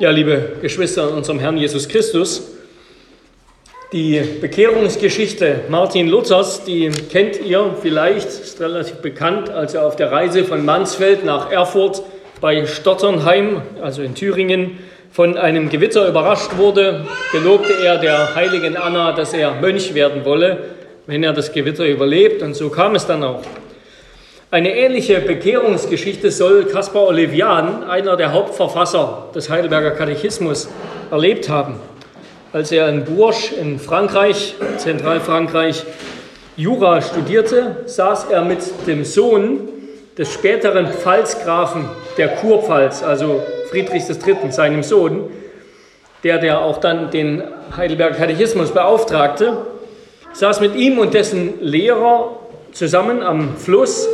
Ja, liebe Geschwister in unserem Herrn Jesus Christus, die Bekehrungsgeschichte Martin Luthers, die kennt ihr vielleicht, ist relativ bekannt, als er auf der Reise von Mansfeld nach Erfurt bei Stotternheim, also in Thüringen, von einem Gewitter überrascht wurde, gelobte er der heiligen Anna, dass er Mönch werden wolle, wenn er das Gewitter überlebt. Und so kam es dann auch. Eine ähnliche Bekehrungsgeschichte soll Caspar Olivian, einer der Hauptverfasser des Heidelberger Katechismus, erlebt haben. Als er in Bourges in Frankreich, Zentralfrankreich, Jura studierte, saß er mit dem Sohn des späteren Pfalzgrafen der Kurpfalz, also Friedrichs III., seinem Sohn, der, der auch dann den Heidelberger Katechismus beauftragte, saß mit ihm und dessen Lehrer zusammen am Fluss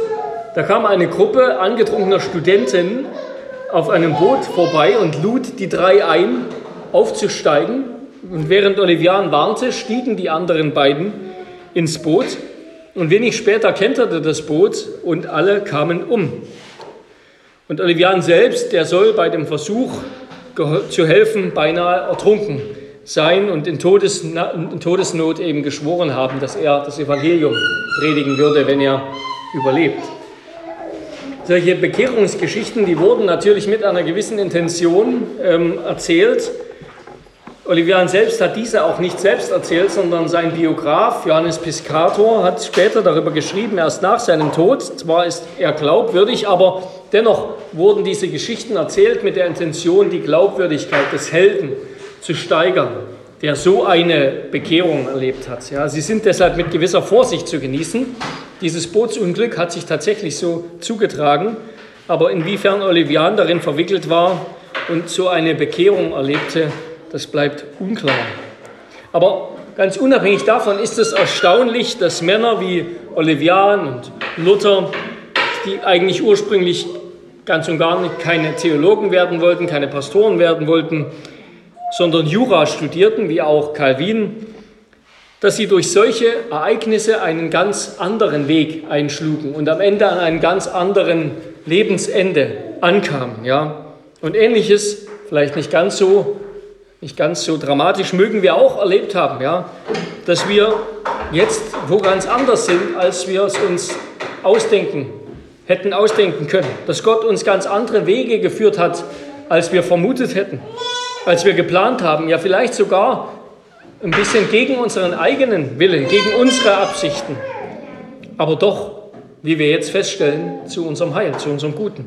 da kam eine Gruppe angetrunkener Studenten auf einem Boot vorbei und lud die drei ein, aufzusteigen. Und während Olivian warnte, stiegen die anderen beiden ins Boot. Und wenig später kenterte das Boot und alle kamen um. Und Olivian selbst, der soll bei dem Versuch zu helfen beinahe ertrunken sein und in, Todes, in Todesnot eben geschworen haben, dass er das Evangelium predigen würde, wenn er überlebt. Solche Bekehrungsgeschichten, die wurden natürlich mit einer gewissen Intention ähm, erzählt. Olivian selbst hat diese auch nicht selbst erzählt, sondern sein Biograf Johannes Piscator hat später darüber geschrieben, erst nach seinem Tod. Zwar ist er glaubwürdig, aber dennoch wurden diese Geschichten erzählt mit der Intention, die Glaubwürdigkeit des Helden zu steigern, der so eine Bekehrung erlebt hat. Ja, sie sind deshalb mit gewisser Vorsicht zu genießen. Dieses Bootsunglück hat sich tatsächlich so zugetragen, aber inwiefern Olivian darin verwickelt war und so eine Bekehrung erlebte, das bleibt unklar. Aber ganz unabhängig davon ist es erstaunlich, dass Männer wie Olivian und Luther, die eigentlich ursprünglich ganz und gar nicht keine Theologen werden wollten, keine Pastoren werden wollten, sondern Jura studierten, wie auch Calvin, dass sie durch solche Ereignisse einen ganz anderen Weg einschlugen und am Ende an einem ganz anderen Lebensende ankamen. Ja? Und ähnliches, vielleicht nicht ganz so, nicht ganz so dramatisch, mögen wir auch erlebt haben, ja? dass wir jetzt wo ganz anders sind, als wir es uns ausdenken, hätten ausdenken können. Dass Gott uns ganz andere Wege geführt hat, als wir vermutet hätten, als wir geplant haben. Ja, vielleicht sogar ein bisschen gegen unseren eigenen Willen, gegen unsere Absichten, aber doch, wie wir jetzt feststellen, zu unserem Heil, zu unserem Guten.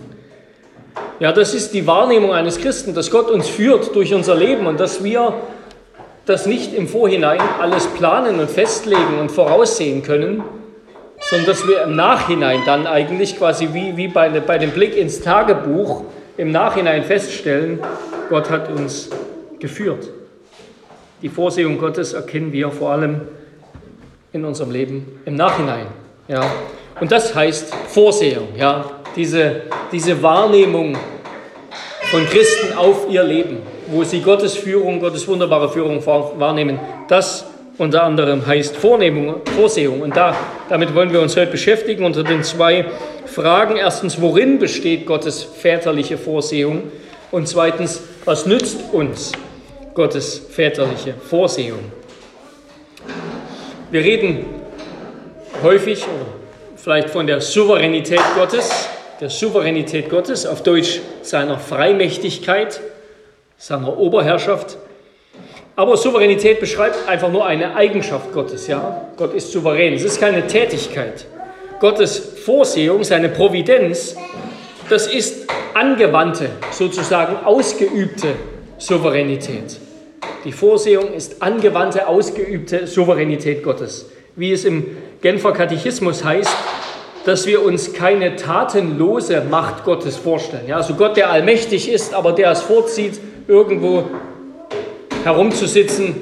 Ja, das ist die Wahrnehmung eines Christen, dass Gott uns führt durch unser Leben und dass wir das nicht im Vorhinein alles planen und festlegen und voraussehen können, sondern dass wir im Nachhinein dann eigentlich quasi wie, wie bei, bei dem Blick ins Tagebuch im Nachhinein feststellen, Gott hat uns geführt. Die Vorsehung Gottes erkennen wir vor allem in unserem Leben im Nachhinein. Ja. Und das heißt Vorsehung, ja. diese, diese Wahrnehmung von Christen auf ihr Leben, wo sie Gottes Führung, Gottes wunderbare Führung wahrnehmen. Das unter anderem heißt Vornehmung, Vorsehung. Und da, damit wollen wir uns heute beschäftigen unter den zwei Fragen. Erstens, worin besteht Gottes väterliche Vorsehung? Und zweitens, was nützt uns Gottes väterliche Vorsehung. Wir reden häufig oder vielleicht von der Souveränität Gottes, der Souveränität Gottes, auf Deutsch seiner Freimächtigkeit, seiner Oberherrschaft. Aber Souveränität beschreibt einfach nur eine Eigenschaft Gottes. Ja? Gott ist souverän. Es ist keine Tätigkeit. Gottes Vorsehung, seine Providenz, das ist angewandte, sozusagen ausgeübte Souveränität. Die Vorsehung ist angewandte, ausgeübte Souveränität Gottes. Wie es im Genfer Katechismus heißt, dass wir uns keine tatenlose Macht Gottes vorstellen. Ja, also Gott, der allmächtig ist, aber der es vorzieht, irgendwo herumzusitzen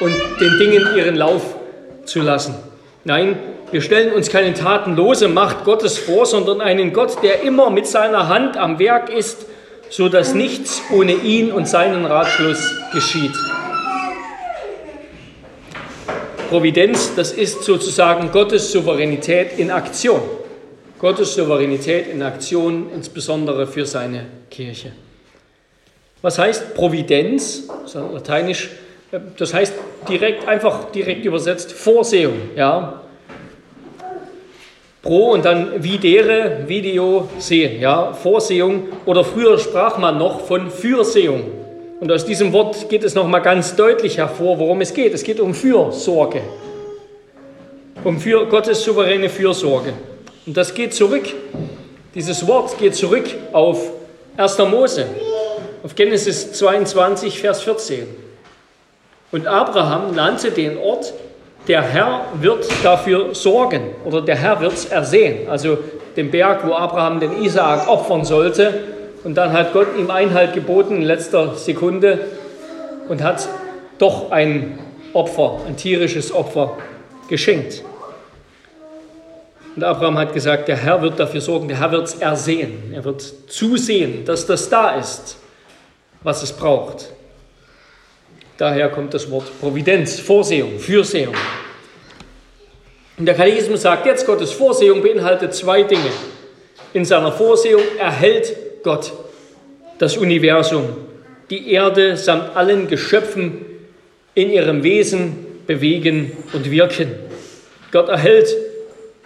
und den Dingen ihren Lauf zu lassen. Nein, wir stellen uns keine tatenlose Macht Gottes vor, sondern einen Gott, der immer mit seiner Hand am Werk ist so dass nichts ohne ihn und seinen Ratschluss geschieht. Providenz, das ist sozusagen Gottes Souveränität in Aktion. Gottes Souveränität in Aktion, insbesondere für seine Kirche. Was heißt Providenz? Das lateinisch. Das heißt direkt, einfach direkt übersetzt Vorsehung. Ja? Pro und dann videre, Video, sehen. Ja? Vorsehung. Oder früher sprach man noch von Fürsehung. Und aus diesem Wort geht es nochmal ganz deutlich hervor, worum es geht. Es geht um Fürsorge. Um für Gottes souveräne Fürsorge. Und das geht zurück. Dieses Wort geht zurück auf 1. Mose, auf Genesis 22, Vers 14. Und Abraham nannte den Ort, der Herr wird dafür sorgen oder der Herr wird es ersehen. Also den Berg, wo Abraham den Isaak opfern sollte, und dann hat Gott ihm Einhalt geboten in letzter Sekunde und hat doch ein Opfer, ein tierisches Opfer geschenkt. Und Abraham hat gesagt, der Herr wird dafür sorgen, der Herr wird es ersehen. Er wird zusehen, dass das da ist, was es braucht. Daher kommt das Wort Providenz, Vorsehung, Fürsehung. Und der Katechismus sagt jetzt, Gottes Vorsehung beinhaltet zwei Dinge. In seiner Vorsehung erhält Gott das Universum, die Erde samt allen Geschöpfen in ihrem Wesen bewegen und wirken. Gott erhält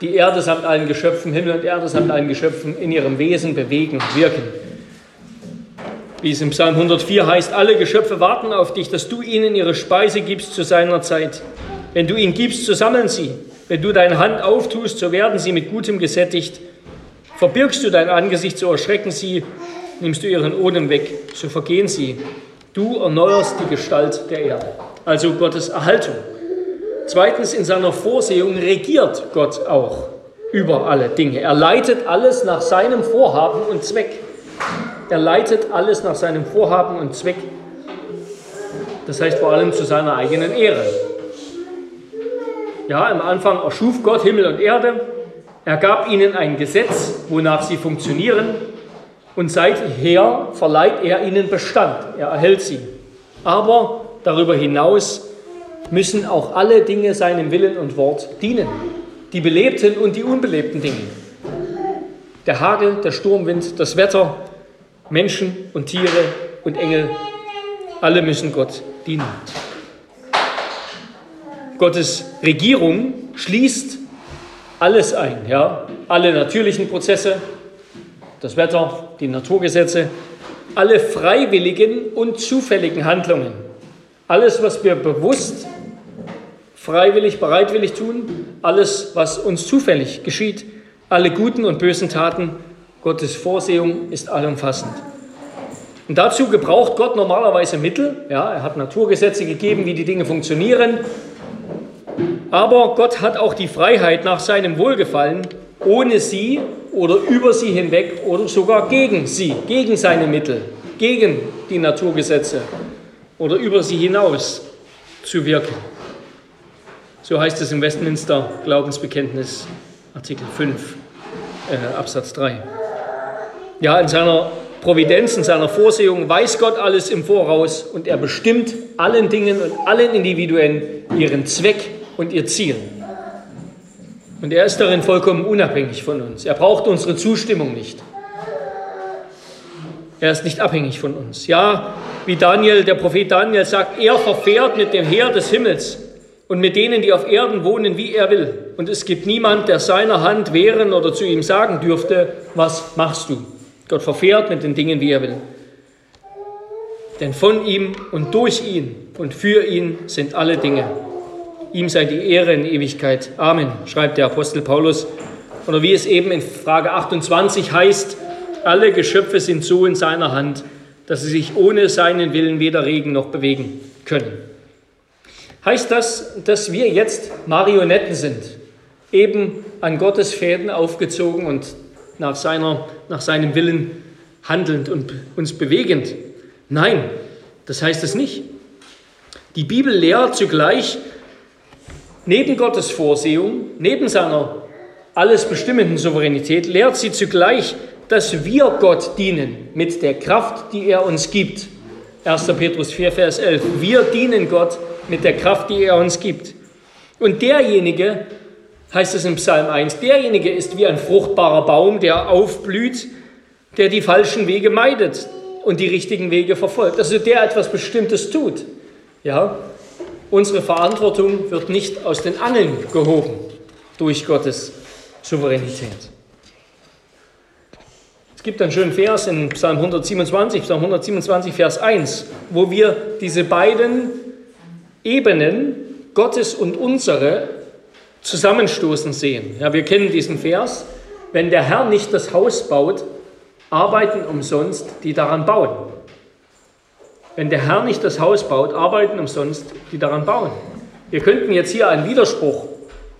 die Erde samt allen Geschöpfen, Himmel und Erde samt allen Geschöpfen in ihrem Wesen bewegen und wirken. Wie es im Psalm 104 heißt, alle Geschöpfe warten auf dich, dass du ihnen ihre Speise gibst zu seiner Zeit. Wenn du ihnen gibst, so sammeln sie. Wenn du deine Hand auftust, so werden sie mit Gutem gesättigt. Verbirgst du dein Angesicht, so erschrecken sie. Nimmst du ihren Odem weg, so vergehen sie. Du erneuerst die Gestalt der Erde. Also Gottes Erhaltung. Zweitens, in seiner Vorsehung regiert Gott auch über alle Dinge. Er leitet alles nach seinem Vorhaben und Zweck. Er leitet alles nach seinem Vorhaben und Zweck. Das heißt vor allem zu seiner eigenen Ehre. Ja, am Anfang erschuf Gott Himmel und Erde, er gab ihnen ein Gesetz, wonach sie funktionieren, und seither verleiht er ihnen Bestand, er erhält sie. Aber darüber hinaus müssen auch alle Dinge seinem Willen und Wort dienen, die belebten und die unbelebten Dinge. Der Hagel, der Sturmwind, das Wetter, Menschen und Tiere und Engel, alle müssen Gott dienen. Gottes Regierung schließt alles ein, ja, alle natürlichen Prozesse, das Wetter, die Naturgesetze, alle freiwilligen und zufälligen Handlungen, alles, was wir bewusst, freiwillig, bereitwillig tun, alles, was uns zufällig geschieht, alle guten und bösen Taten, Gottes Vorsehung ist allumfassend. Und dazu gebraucht Gott normalerweise Mittel. Ja, er hat Naturgesetze gegeben, wie die Dinge funktionieren. Aber Gott hat auch die Freiheit nach seinem Wohlgefallen, ohne sie oder über sie hinweg oder sogar gegen sie, gegen seine Mittel, gegen die Naturgesetze oder über sie hinaus zu wirken. So heißt es im Westminster Glaubensbekenntnis, Artikel 5, äh, Absatz 3. Ja, in seiner Providenz, in seiner Vorsehung weiß Gott alles im Voraus und er bestimmt allen Dingen und allen Individuen ihren Zweck und ihr Ziel. Und er ist darin vollkommen unabhängig von uns. Er braucht unsere Zustimmung nicht. Er ist nicht abhängig von uns. Ja, wie Daniel, der Prophet Daniel sagt, er verfährt mit dem Heer des Himmels und mit denen, die auf Erden wohnen, wie er will. Und es gibt niemand, der seiner Hand wehren oder zu ihm sagen dürfte, was machst du? Gott verfährt mit den Dingen, wie er will. Denn von ihm und durch ihn und für ihn sind alle Dinge. Ihm sei die Ehre in Ewigkeit. Amen, schreibt der Apostel Paulus. Oder wie es eben in Frage 28 heißt, alle Geschöpfe sind so in seiner Hand, dass sie sich ohne seinen Willen weder regen noch bewegen können. Heißt das, dass wir jetzt Marionetten sind, eben an Gottes Fäden aufgezogen und nach, seiner, nach seinem Willen handelnd und uns bewegend? Nein, das heißt es nicht. Die Bibel lehrt zugleich, Neben Gottes Vorsehung, neben seiner alles bestimmenden Souveränität, lehrt sie zugleich, dass wir Gott dienen mit der Kraft, die er uns gibt. 1. Petrus 4, Vers 11. Wir dienen Gott mit der Kraft, die er uns gibt. Und derjenige, heißt es im Psalm 1, derjenige ist wie ein fruchtbarer Baum, der aufblüht, der die falschen Wege meidet und die richtigen Wege verfolgt. Also der etwas Bestimmtes tut. Ja, unsere Verantwortung wird nicht aus den Angeln gehoben durch Gottes Souveränität. Es gibt einen schönen Vers in Psalm 127, Psalm 127, Vers 1, wo wir diese beiden Ebenen, Gottes und unsere, zusammenstoßen sehen. Ja, wir kennen diesen Vers. Wenn der Herr nicht das Haus baut, arbeiten umsonst die daran bauen. Wenn der Herr nicht das Haus baut, arbeiten umsonst die daran bauen. Wir könnten jetzt hier einen Widerspruch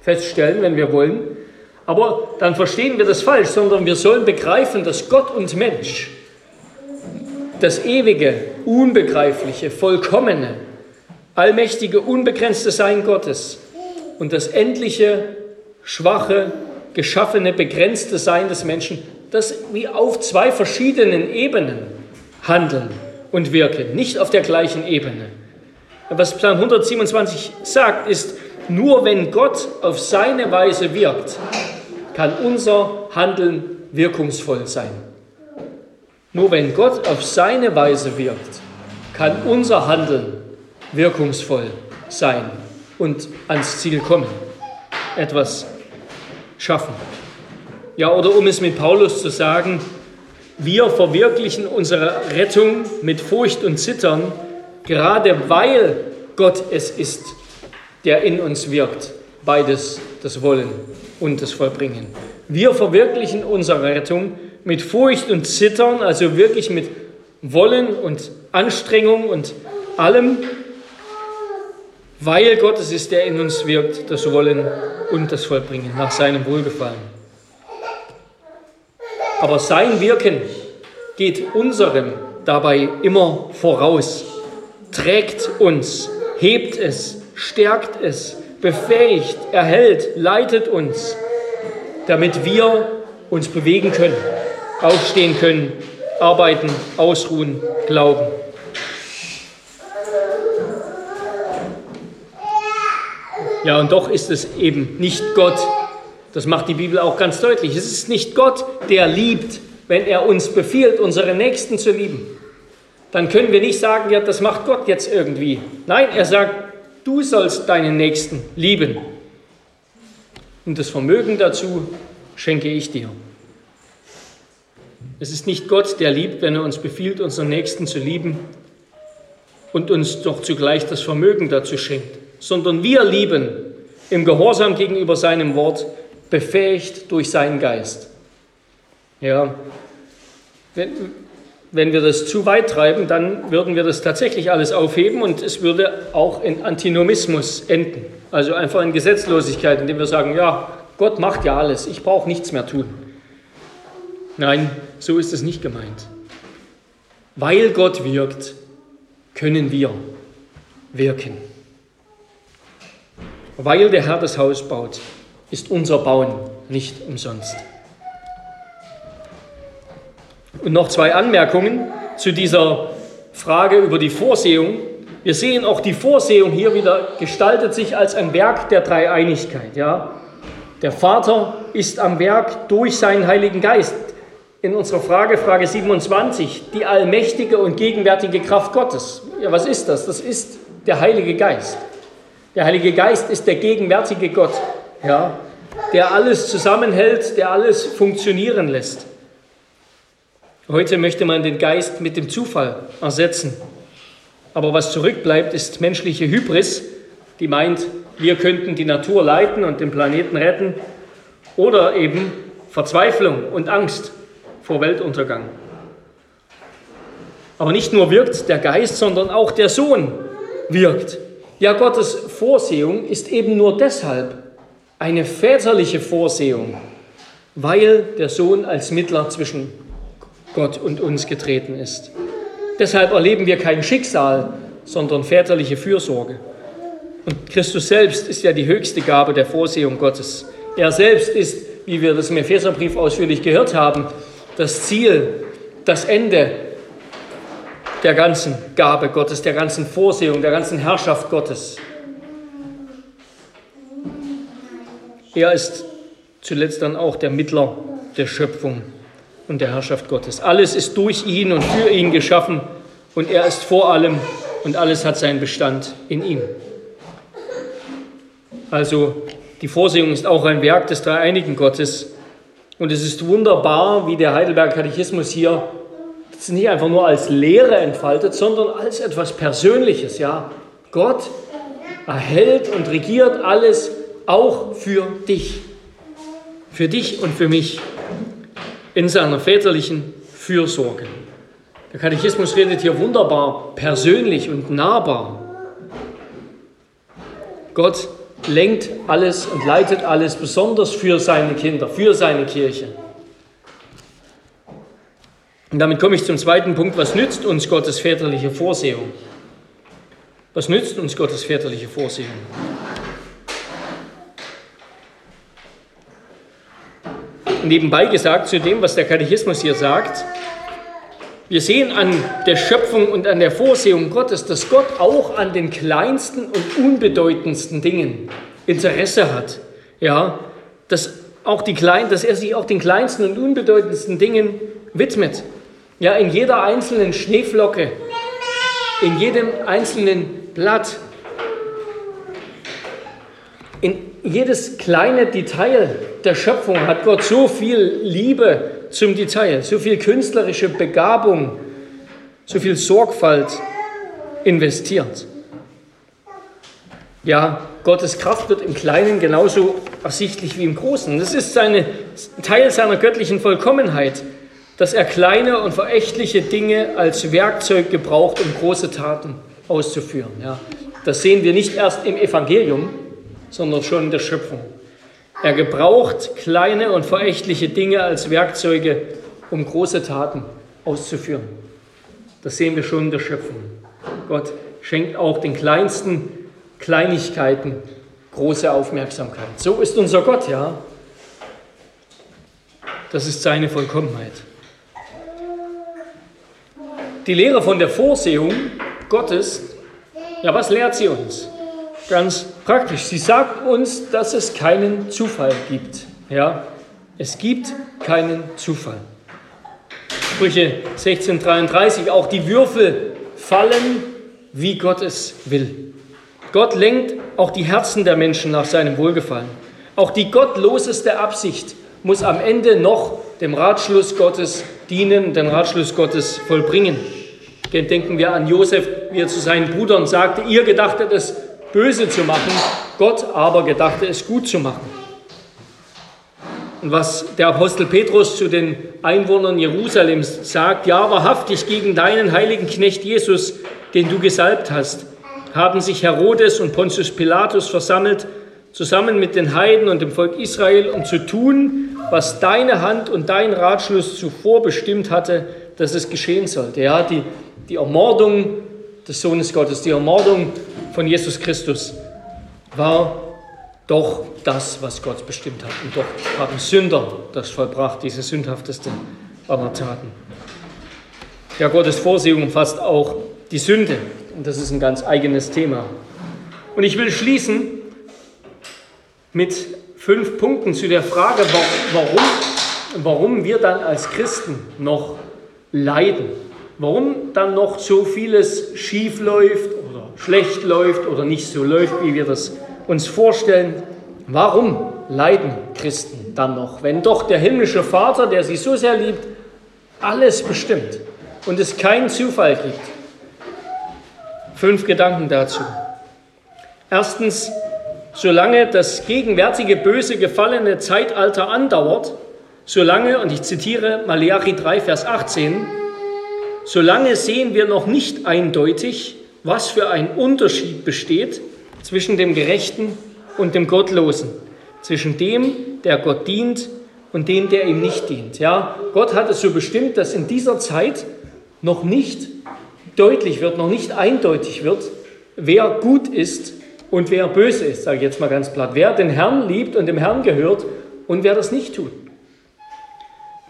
feststellen, wenn wir wollen, aber dann verstehen wir das falsch, sondern wir sollen begreifen, dass Gott und Mensch das ewige, unbegreifliche, vollkommene, allmächtige, unbegrenzte Sein Gottes und das endliche, schwache, geschaffene, begrenzte Sein des Menschen, das wie auf zwei verschiedenen Ebenen handeln und wirken, nicht auf der gleichen Ebene. Was Psalm 127 sagt, ist, nur wenn Gott auf seine Weise wirkt, kann unser Handeln wirkungsvoll sein. Nur wenn Gott auf seine Weise wirkt, kann unser Handeln wirkungsvoll sein und ans Ziel kommen, etwas schaffen. Ja, oder um es mit Paulus zu sagen, wir verwirklichen unsere Rettung mit Furcht und Zittern, gerade weil Gott es ist, der in uns wirkt, beides das Wollen und das Vollbringen. Wir verwirklichen unsere Rettung mit Furcht und Zittern, also wirklich mit Wollen und Anstrengung und allem, weil Gott es ist, der in uns wirkt, das Wollen und das Vollbringen nach seinem Wohlgefallen. Aber sein Wirken geht unserem dabei immer voraus, trägt uns, hebt es, stärkt es, befähigt, erhält, leitet uns, damit wir uns bewegen können, aufstehen können, arbeiten, ausruhen, glauben. Ja, und doch ist es eben nicht Gott. Das macht die Bibel auch ganz deutlich. Es ist nicht Gott, der liebt, wenn er uns befiehlt, unsere Nächsten zu lieben. Dann können wir nicht sagen, ja, das macht Gott jetzt irgendwie. Nein, er sagt, du sollst deinen Nächsten lieben. Und das Vermögen dazu schenke ich dir. Es ist nicht Gott, der liebt, wenn er uns befiehlt, unseren Nächsten zu lieben und uns doch zugleich das Vermögen dazu schenkt sondern wir lieben im Gehorsam gegenüber seinem Wort, befähigt durch seinen Geist. Ja, wenn, wenn wir das zu weit treiben, dann würden wir das tatsächlich alles aufheben und es würde auch in Antinomismus enden. Also einfach in Gesetzlosigkeit, indem wir sagen, ja, Gott macht ja alles, ich brauche nichts mehr tun. Nein, so ist es nicht gemeint. Weil Gott wirkt, können wir wirken. Weil der Herr das Haus baut, ist unser Bauen nicht umsonst. Und noch zwei Anmerkungen zu dieser Frage über die Vorsehung. Wir sehen auch die Vorsehung hier wieder gestaltet sich als ein Werk der Dreieinigkeit. Ja? Der Vater ist am Werk durch seinen Heiligen Geist. In unserer Frage, Frage 27, die allmächtige und gegenwärtige Kraft Gottes. Ja, was ist das? Das ist der Heilige Geist. Der Heilige Geist ist der gegenwärtige Gott, ja, der alles zusammenhält, der alles funktionieren lässt. Heute möchte man den Geist mit dem Zufall ersetzen. Aber was zurückbleibt, ist menschliche Hybris, die meint, wir könnten die Natur leiten und den Planeten retten. Oder eben Verzweiflung und Angst vor Weltuntergang. Aber nicht nur wirkt der Geist, sondern auch der Sohn wirkt. Ja, Gottes Vorsehung ist eben nur deshalb eine väterliche Vorsehung, weil der Sohn als Mittler zwischen Gott und uns getreten ist. Deshalb erleben wir kein Schicksal, sondern väterliche Fürsorge. Und Christus selbst ist ja die höchste Gabe der Vorsehung Gottes. Er selbst ist, wie wir das im Epheserbrief ausführlich gehört haben, das Ziel, das Ende der ganzen Gabe Gottes, der ganzen Vorsehung, der ganzen Herrschaft Gottes. Er ist zuletzt dann auch der Mittler der Schöpfung. und der Herrschaft Gottes. Alles ist durch ihn und für ihn geschaffen und er ist vor allem und alles hat seinen Bestand in ihm. Also die Vorsehung ist auch ein Werk des dreieinigen Gottes und es ist wunderbar, wie der Heidelberger Katechismus hier das nicht einfach nur als Lehre entfaltet, sondern als etwas Persönliches. Ja, Gott erhält und regiert alles auch für dich, für dich und für mich in seiner väterlichen Fürsorge. Der Katechismus redet hier wunderbar persönlich und nahbar. Gott lenkt alles und leitet alles besonders für seine Kinder, für seine Kirche. Und damit komme ich zum zweiten Punkt. Was nützt uns Gottes väterliche Vorsehung? Was nützt uns Gottes väterliche Vorsehung? Nebenbei gesagt zu dem, was der Katechismus hier sagt, wir sehen an der Schöpfung und an der Vorsehung Gottes, dass Gott auch an den kleinsten und unbedeutendsten Dingen Interesse hat. Ja, dass, auch die kleinen, dass er sich auch den kleinsten und unbedeutendsten Dingen widmet. Ja, in jeder einzelnen Schneeflocke, in jedem einzelnen Blatt, in jedes kleine Detail der Schöpfung hat Gott so viel Liebe zum Detail, so viel künstlerische Begabung, so viel Sorgfalt investiert. Ja, Gottes Kraft wird im Kleinen genauso ersichtlich wie im Großen. Das ist seine, Teil seiner göttlichen Vollkommenheit dass er kleine und verächtliche Dinge als Werkzeug gebraucht, um große Taten auszuführen. Ja, das sehen wir nicht erst im Evangelium, sondern schon in der Schöpfung. Er gebraucht kleine und verächtliche Dinge als Werkzeuge, um große Taten auszuführen. Das sehen wir schon in der Schöpfung. Gott schenkt auch den kleinsten Kleinigkeiten große Aufmerksamkeit. So ist unser Gott, ja. Das ist seine Vollkommenheit. Die Lehre von der Vorsehung Gottes, ja, was lehrt sie uns? Ganz praktisch. Sie sagt uns, dass es keinen Zufall gibt. Ja, es gibt keinen Zufall. Sprüche 1633, auch die Würfel fallen, wie Gott es will. Gott lenkt auch die Herzen der Menschen nach seinem Wohlgefallen. Auch die gottloseste Absicht muss am Ende noch dem Ratschluss Gottes dienen, den Ratschluss Gottes vollbringen. Denken wir an Josef, wie er zu seinen Brüdern sagte, ihr gedachtet es böse zu machen, Gott aber gedachte es gut zu machen. Und was der Apostel Petrus zu den Einwohnern Jerusalems sagt, ja, wahrhaftig gegen deinen heiligen Knecht Jesus, den du gesalbt hast, haben sich Herodes und Pontius Pilatus versammelt, zusammen mit den Heiden und dem Volk Israel, um zu tun, was deine Hand und dein Ratschluss zuvor bestimmt hatte, dass es geschehen sollte. Ja, die, die Ermordung des Sohnes Gottes, die Ermordung von Jesus Christus war doch das, was Gott bestimmt hat. Und doch haben Sünder das vollbracht, diese sündhafteste aller Taten. Ja, Gottes Vorsehung umfasst auch die Sünde. Und das ist ein ganz eigenes Thema. Und ich will schließen mit fünf Punkten zu der Frage, warum, warum wir dann als Christen noch leiden. Warum dann noch so vieles schief läuft oder schlecht läuft oder nicht so läuft, wie wir das uns vorstellen. Warum leiden Christen dann noch, wenn doch der himmlische Vater, der sie so sehr liebt, alles bestimmt und es keinen Zufall gibt? Fünf Gedanken dazu. Erstens, solange das gegenwärtige böse gefallene Zeitalter andauert, solange, und ich zitiere Malachi 3, Vers 18, solange sehen wir noch nicht eindeutig, was für ein Unterschied besteht zwischen dem Gerechten und dem Gottlosen, zwischen dem, der Gott dient und dem, der ihm nicht dient. Ja, Gott hat es so bestimmt, dass in dieser Zeit noch nicht deutlich wird, noch nicht eindeutig wird, wer gut ist und wer böse ist, sage ich jetzt mal ganz platt. Wer den Herrn liebt und dem Herrn gehört und wer das nicht tut.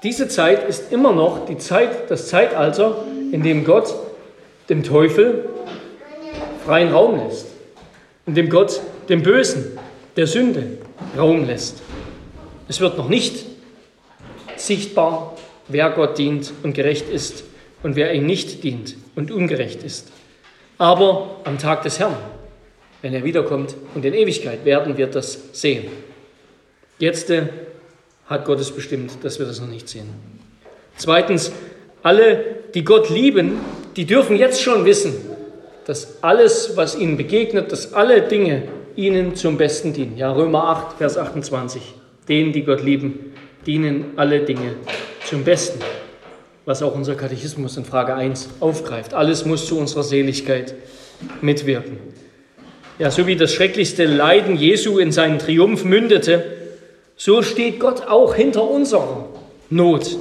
Diese Zeit ist immer noch die Zeit, das Zeitalter, in dem Gott dem Teufel freien Raum lässt, in dem Gott dem Bösen, der Sünde Raum lässt. Es wird noch nicht sichtbar, wer Gott dient und gerecht ist und wer ihm nicht dient und ungerecht ist. Aber am Tag des Herrn, wenn er wiederkommt und in Ewigkeit, werden wir das sehen. Jetzt äh, hat Gott es bestimmt, dass wir das noch nicht sehen. Zweitens, alle, die Gott lieben, die dürfen jetzt schon wissen, dass alles, was ihnen begegnet, dass alle Dinge ihnen zum Besten dienen. Ja, Römer 8, Vers 28. Denen, die Gott lieben, dienen alle Dinge zum Besten. Was auch unser Katechismus in Frage 1 aufgreift. Alles muss zu unserer Seligkeit mitwirken. Ja, so wie das schrecklichste Leiden Jesu in seinen Triumph mündete, so steht Gott auch hinter unserer Not.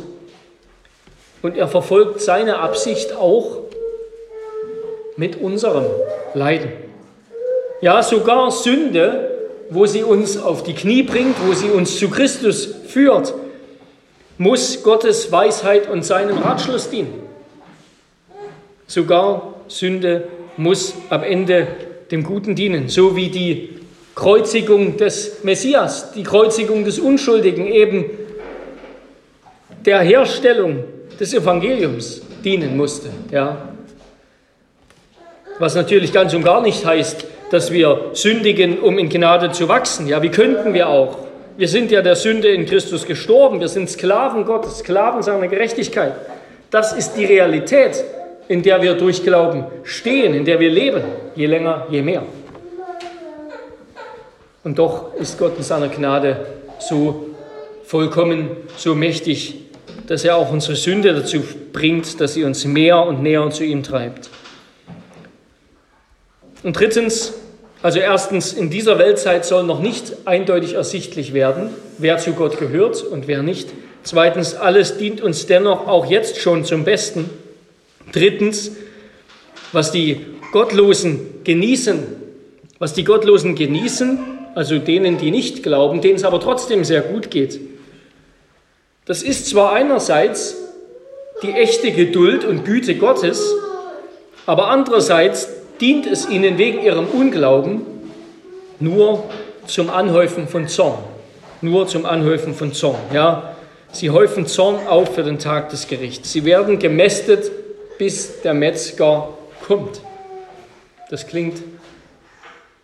Und er verfolgt seine Absicht auch mit unserem Leiden. Ja, sogar Sünde, wo sie uns auf die Knie bringt, wo sie uns zu Christus führt, muss Gottes Weisheit und seinem Ratschluss dienen. Sogar Sünde muss am Ende dem Guten dienen, so wie die Kreuzigung des Messias, die Kreuzigung des Unschuldigen eben der Herstellung des Evangeliums dienen musste. Ja. Was natürlich ganz und gar nicht heißt, dass wir sündigen, um in Gnade zu wachsen. Ja, wie könnten wir auch? Wir sind ja der Sünde in Christus gestorben. Wir sind Sklaven Gottes, Sklaven seiner Gerechtigkeit. Das ist die Realität, in der wir durch Glauben stehen, in der wir leben, je länger, je mehr. Und doch ist Gott in seiner Gnade so vollkommen, so mächtig, dass er auch unsere Sünde dazu bringt, dass sie uns mehr und näher zu ihm treibt. Und drittens, also erstens, in dieser Weltzeit soll noch nicht eindeutig ersichtlich werden, wer zu Gott gehört und wer nicht. Zweitens, alles dient uns dennoch auch jetzt schon zum Besten. Drittens, was die Gottlosen genießen, was die Gottlosen genießen, also denen, die nicht glauben, denen es aber trotzdem sehr gut geht. Das ist zwar einerseits die echte Geduld und Güte Gottes, aber andererseits dient es ihnen wegen ihrem Unglauben nur zum Anhäufen von Zorn. Nur zum Anhäufen von Zorn. Ja, sie häufen Zorn auf für den Tag des Gerichts. Sie werden gemästet, bis der Metzger kommt. Das klingt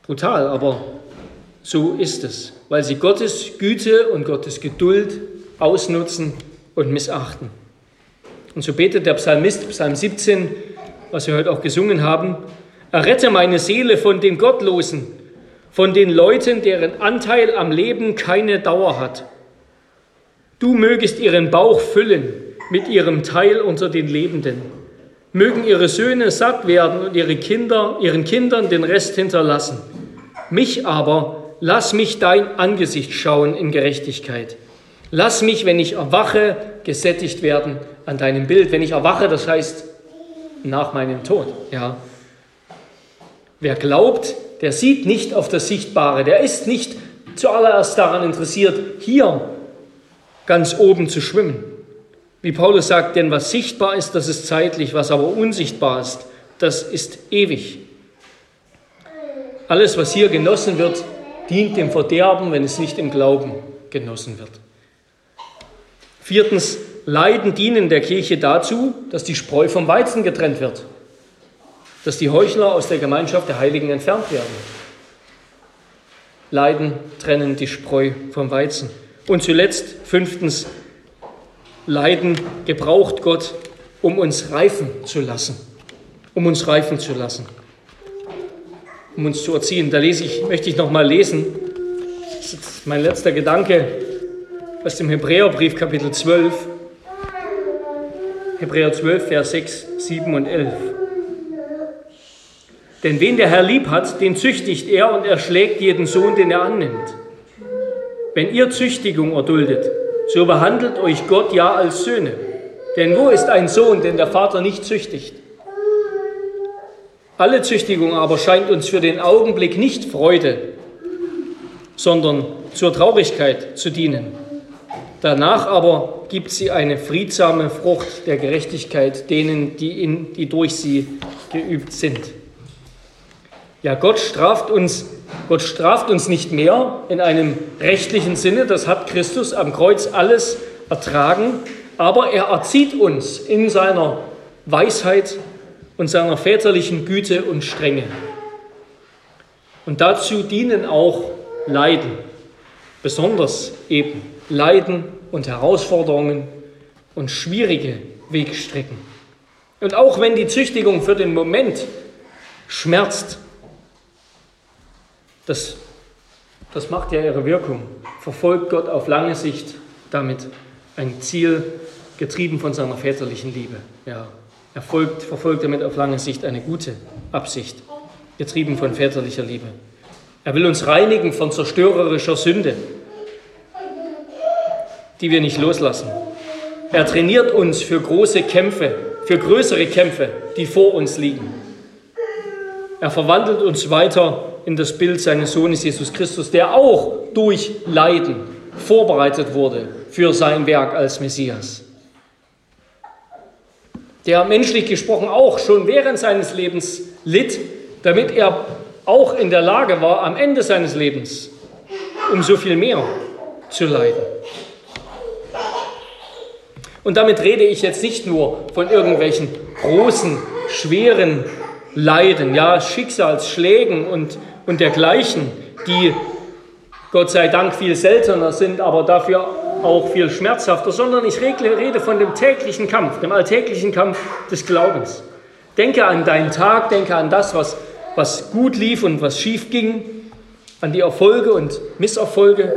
brutal, aber so ist es, weil sie Gottes Güte und Gottes Geduld ausnutzen und missachten. Und so betet der Psalmist, Psalm 17, was wir heute auch gesungen haben, Errette meine Seele von den Gottlosen, von den Leuten, deren Anteil am Leben keine Dauer hat. Du mögest ihren Bauch füllen mit ihrem Teil unter den Lebenden. Mögen ihre Söhne satt werden und ihre Kinder, ihren Kindern den Rest hinterlassen. Mich aber lass mich dein Angesicht schauen in Gerechtigkeit. Lass mich, wenn ich erwache, gesättigt werden an deinem Bild. Wenn ich erwache, das heißt nach meinem Tod. Ja. Wer glaubt, der sieht nicht auf das Sichtbare, der ist nicht zuallererst daran interessiert, hier ganz oben zu schwimmen. Wie Paulus sagt, denn was sichtbar ist, das ist zeitlich, was aber unsichtbar ist, das ist ewig. Alles, was hier genossen wird, dient dem Verderben, wenn es nicht im Glauben genossen wird. Viertens, Leiden dienen der Kirche dazu, dass die Spreu vom Weizen getrennt wird dass die Heuchler aus der Gemeinschaft der Heiligen entfernt werden. Leiden trennen die Spreu vom Weizen. Und zuletzt, fünftens, Leiden gebraucht Gott, um uns reifen zu lassen. Um uns reifen zu lassen. Um uns zu erziehen. Da lese ich, möchte ich nochmal lesen. Das ist mein letzter Gedanke aus dem Hebräerbrief, Kapitel 12. Hebräer 12, Vers 6, 7 und 11. Denn wen der Herr lieb hat, den züchtigt er und erschlägt jeden Sohn, den er annimmt. Wenn ihr Züchtigung erduldet, so behandelt euch Gott ja als Söhne. Denn wo ist ein Sohn, den der Vater nicht züchtigt? Alle Züchtigung aber scheint uns für den Augenblick nicht Freude, sondern zur Traurigkeit zu dienen. Danach aber gibt sie eine friedsame Frucht der Gerechtigkeit denen, die, in, die durch sie geübt sind. Ja, Gott straft uns, Gott straft uns nicht mehr in einem rechtlichen Sinne, das hat Christus am Kreuz alles ertragen, aber er erzieht uns in seiner Weisheit und seiner väterlichen Güte und Strenge. Und dazu dienen auch Leiden, besonders eben Leiden und Herausforderungen und schwierige Wegstrecken. Und auch wenn die Züchtigung für den Moment schmerzt, das, das macht ja ihre Wirkung, verfolgt Gott auf lange Sicht damit ein Ziel, getrieben von seiner väterlichen Liebe. Ja, er folgt, verfolgt damit auf lange Sicht eine gute Absicht, getrieben von väterlicher Liebe. Er will uns reinigen von zerstörerischer Sünde, die wir nicht loslassen. Er trainiert uns für große Kämpfe, für größere Kämpfe, die vor uns liegen. Er verwandelt uns weiter in das Bild seines Sohnes Jesus Christus, der auch durch Leiden vorbereitet wurde für sein Werk als Messias. Der menschlich gesprochen auch schon während seines Lebens litt, damit er auch in der Lage war, am Ende seines Lebens um so viel mehr zu leiden. Und damit rede ich jetzt nicht nur von irgendwelchen großen, schweren Leiden, ja, Schicksalsschlägen und, und dergleichen, die Gott sei Dank viel seltener sind, aber dafür auch viel schmerzhafter, sondern ich rede von dem täglichen Kampf, dem alltäglichen Kampf des Glaubens. Denke an deinen Tag, denke an das, was, was gut lief und was schief ging, an die Erfolge und Misserfolge.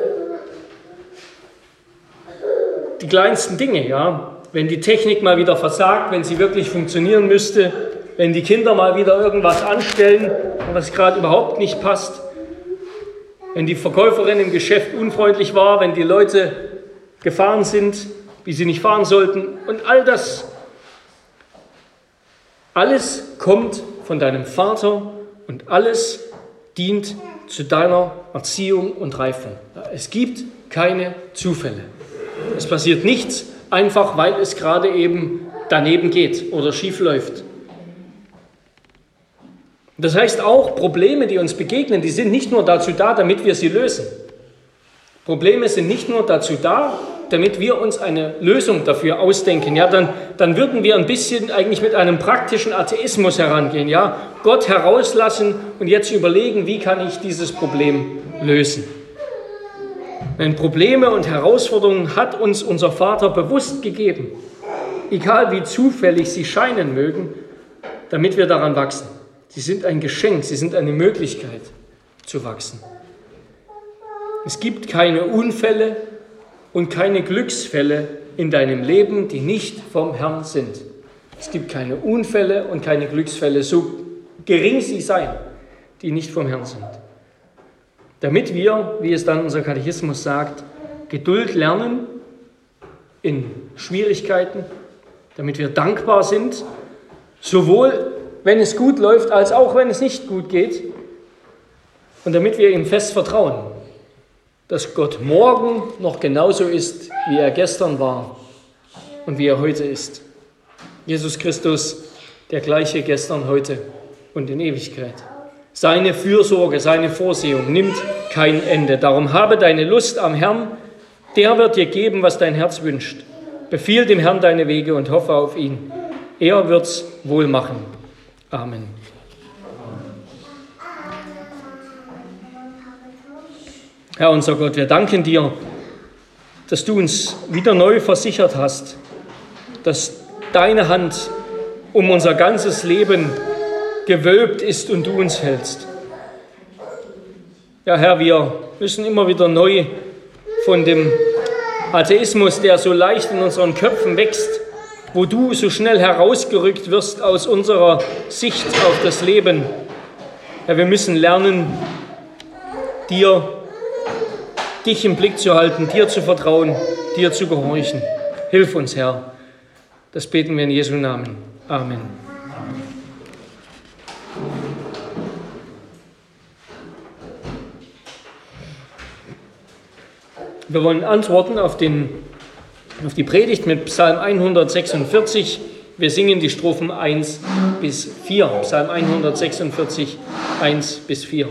Die kleinsten Dinge, ja. Wenn die Technik mal wieder versagt, wenn sie wirklich funktionieren müsste, wenn die Kinder mal wieder irgendwas anstellen, was gerade überhaupt nicht passt, wenn die Verkäuferin im Geschäft unfreundlich war, wenn die Leute gefahren sind, wie sie nicht fahren sollten und all das. Alles kommt von deinem Vater und alles dient zu deiner Erziehung und Reifung. Es gibt keine Zufälle. Es passiert nichts einfach, weil es gerade eben daneben geht oder schief läuft. Das heißt auch, Probleme, die uns begegnen, die sind nicht nur dazu da, damit wir sie lösen. Probleme sind nicht nur dazu da, damit wir uns eine Lösung dafür ausdenken. Ja, dann, dann würden wir ein bisschen eigentlich mit einem praktischen Atheismus herangehen. Ja, Gott herauslassen und jetzt überlegen, wie kann ich dieses Problem lösen. Denn Probleme und Herausforderungen hat uns unser Vater bewusst gegeben, egal wie zufällig sie scheinen mögen, damit wir daran wachsen. Sie sind ein Geschenk, sie sind eine Möglichkeit zu wachsen. Es gibt keine Unfälle und keine Glücksfälle in deinem Leben, die nicht vom Herrn sind. Es gibt keine Unfälle und keine Glücksfälle, so gering sie seien, die nicht vom Herrn sind. Damit wir, wie es dann unser Katechismus sagt, Geduld lernen in Schwierigkeiten, damit wir dankbar sind, sowohl wenn es gut läuft, als auch wenn es nicht gut geht. Und damit wir ihm fest vertrauen, dass Gott morgen noch genauso ist, wie er gestern war und wie er heute ist. Jesus Christus, der gleiche gestern, heute und in Ewigkeit. Seine Fürsorge, seine Vorsehung nimmt kein Ende. Darum habe deine Lust am Herrn, der wird dir geben, was dein Herz wünscht. Befiehl dem Herrn deine Wege und hoffe auf ihn. Er wird's wohl machen. Amen. Herr unser Gott, wir danken dir, dass du uns wieder neu versichert hast, dass deine Hand um unser ganzes Leben gewölbt ist und du uns hältst. Ja, Herr, wir müssen immer wieder neu von dem Atheismus, der so leicht in unseren Köpfen wächst, wo du so schnell herausgerückt wirst aus unserer Sicht auf das Leben. Ja, wir müssen lernen, dir, dich im Blick zu halten, dir zu vertrauen, dir zu gehorchen. Hilf uns, Herr. Das beten wir in Jesu Namen. Amen. Wir wollen antworten auf den auf die Predigt mit Psalm 146. Wir singen die Strophen 1 bis 4. Psalm 146, 1 bis 4.